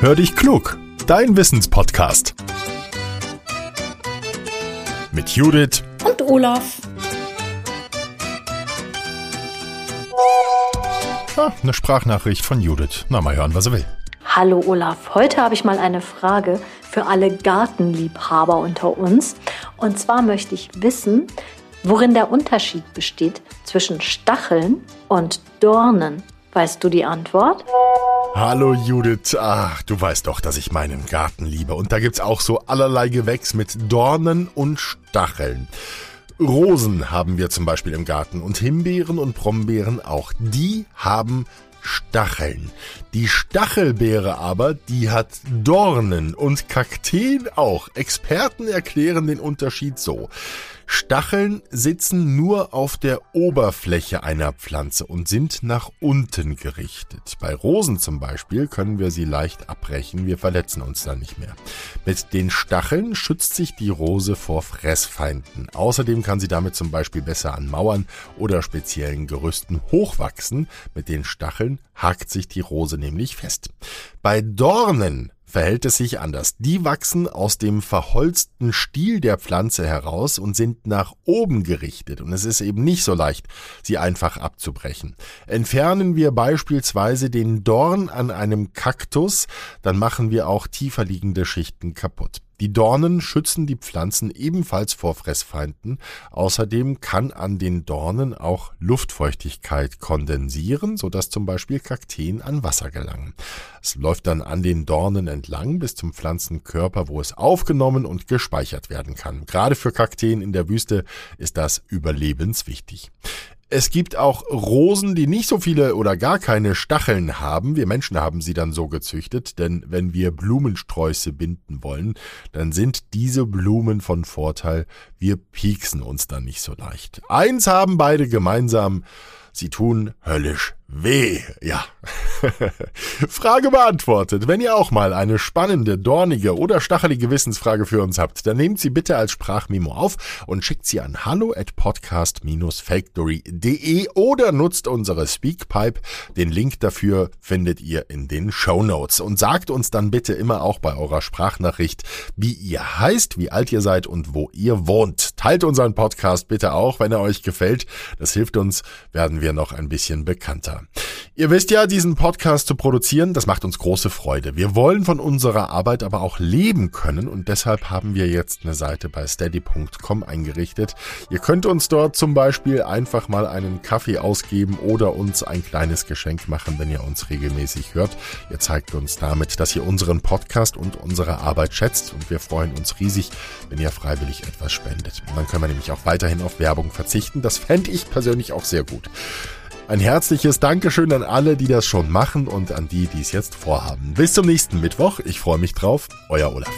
Hör dich klug, dein Wissenspodcast. Mit Judith und Olaf. Ah, eine Sprachnachricht von Judith. Na, mal hören, was er will. Hallo Olaf, heute habe ich mal eine Frage für alle Gartenliebhaber unter uns. Und zwar möchte ich wissen, worin der Unterschied besteht zwischen Stacheln und Dornen. Weißt du die Antwort? Hallo Judith, ach, du weißt doch, dass ich meinen Garten liebe. Und da gibt's auch so allerlei Gewächs mit Dornen und Stacheln. Rosen haben wir zum Beispiel im Garten und Himbeeren und Brombeeren auch. Die haben Stacheln. Die Stachelbeere aber, die hat Dornen und Kakteen auch. Experten erklären den Unterschied so. Stacheln sitzen nur auf der Oberfläche einer Pflanze und sind nach unten gerichtet. Bei Rosen zum Beispiel können wir sie leicht abbrechen, wir verletzen uns dann nicht mehr. Mit den Stacheln schützt sich die Rose vor Fressfeinden. Außerdem kann sie damit zum Beispiel besser an Mauern oder speziellen Gerüsten hochwachsen. Mit den Stacheln hakt sich die Rose nämlich fest. Bei Dornen verhält es sich anders. Die wachsen aus dem verholzten Stiel der Pflanze heraus und sind nach oben gerichtet und es ist eben nicht so leicht, sie einfach abzubrechen. Entfernen wir beispielsweise den Dorn an einem Kaktus, dann machen wir auch tiefer liegende Schichten kaputt. Die Dornen schützen die Pflanzen ebenfalls vor Fressfeinden. Außerdem kann an den Dornen auch Luftfeuchtigkeit kondensieren, sodass zum Beispiel Kakteen an Wasser gelangen. Es läuft dann an den Dornen entlang bis zum Pflanzenkörper, wo es aufgenommen und gespeichert werden kann. Gerade für Kakteen in der Wüste ist das überlebenswichtig. Es gibt auch Rosen, die nicht so viele oder gar keine Stacheln haben. Wir Menschen haben sie dann so gezüchtet, denn wenn wir Blumensträuße binden wollen, dann sind diese Blumen von Vorteil. Wir pieksen uns dann nicht so leicht. Eins haben beide gemeinsam, sie tun höllisch weh. Ja. Frage beantwortet. Wenn ihr auch mal eine spannende, dornige oder stachelige Wissensfrage für uns habt, dann nehmt sie bitte als Sprachmemo auf und schickt sie an hallo at podcast-factory.de oder nutzt unsere Speakpipe. Den Link dafür findet ihr in den Show Notes. Und sagt uns dann bitte immer auch bei eurer Sprachnachricht, wie ihr heißt, wie alt ihr seid und wo ihr wohnt. Teilt unseren Podcast bitte auch, wenn er euch gefällt. Das hilft uns, werden wir noch ein bisschen bekannter. Ihr wisst ja, diesen Podcast zu produzieren, das macht uns große Freude. Wir wollen von unserer Arbeit aber auch leben können und deshalb haben wir jetzt eine Seite bei steady.com eingerichtet. Ihr könnt uns dort zum Beispiel einfach mal einen Kaffee ausgeben oder uns ein kleines Geschenk machen, wenn ihr uns regelmäßig hört. Ihr zeigt uns damit, dass ihr unseren Podcast und unsere Arbeit schätzt und wir freuen uns riesig, wenn ihr freiwillig etwas spendet. Dann können wir nämlich auch weiterhin auf Werbung verzichten. Das fände ich persönlich auch sehr gut. Ein herzliches Dankeschön an alle, die das schon machen und an die, die es jetzt vorhaben. Bis zum nächsten Mittwoch. Ich freue mich drauf. Euer Olaf.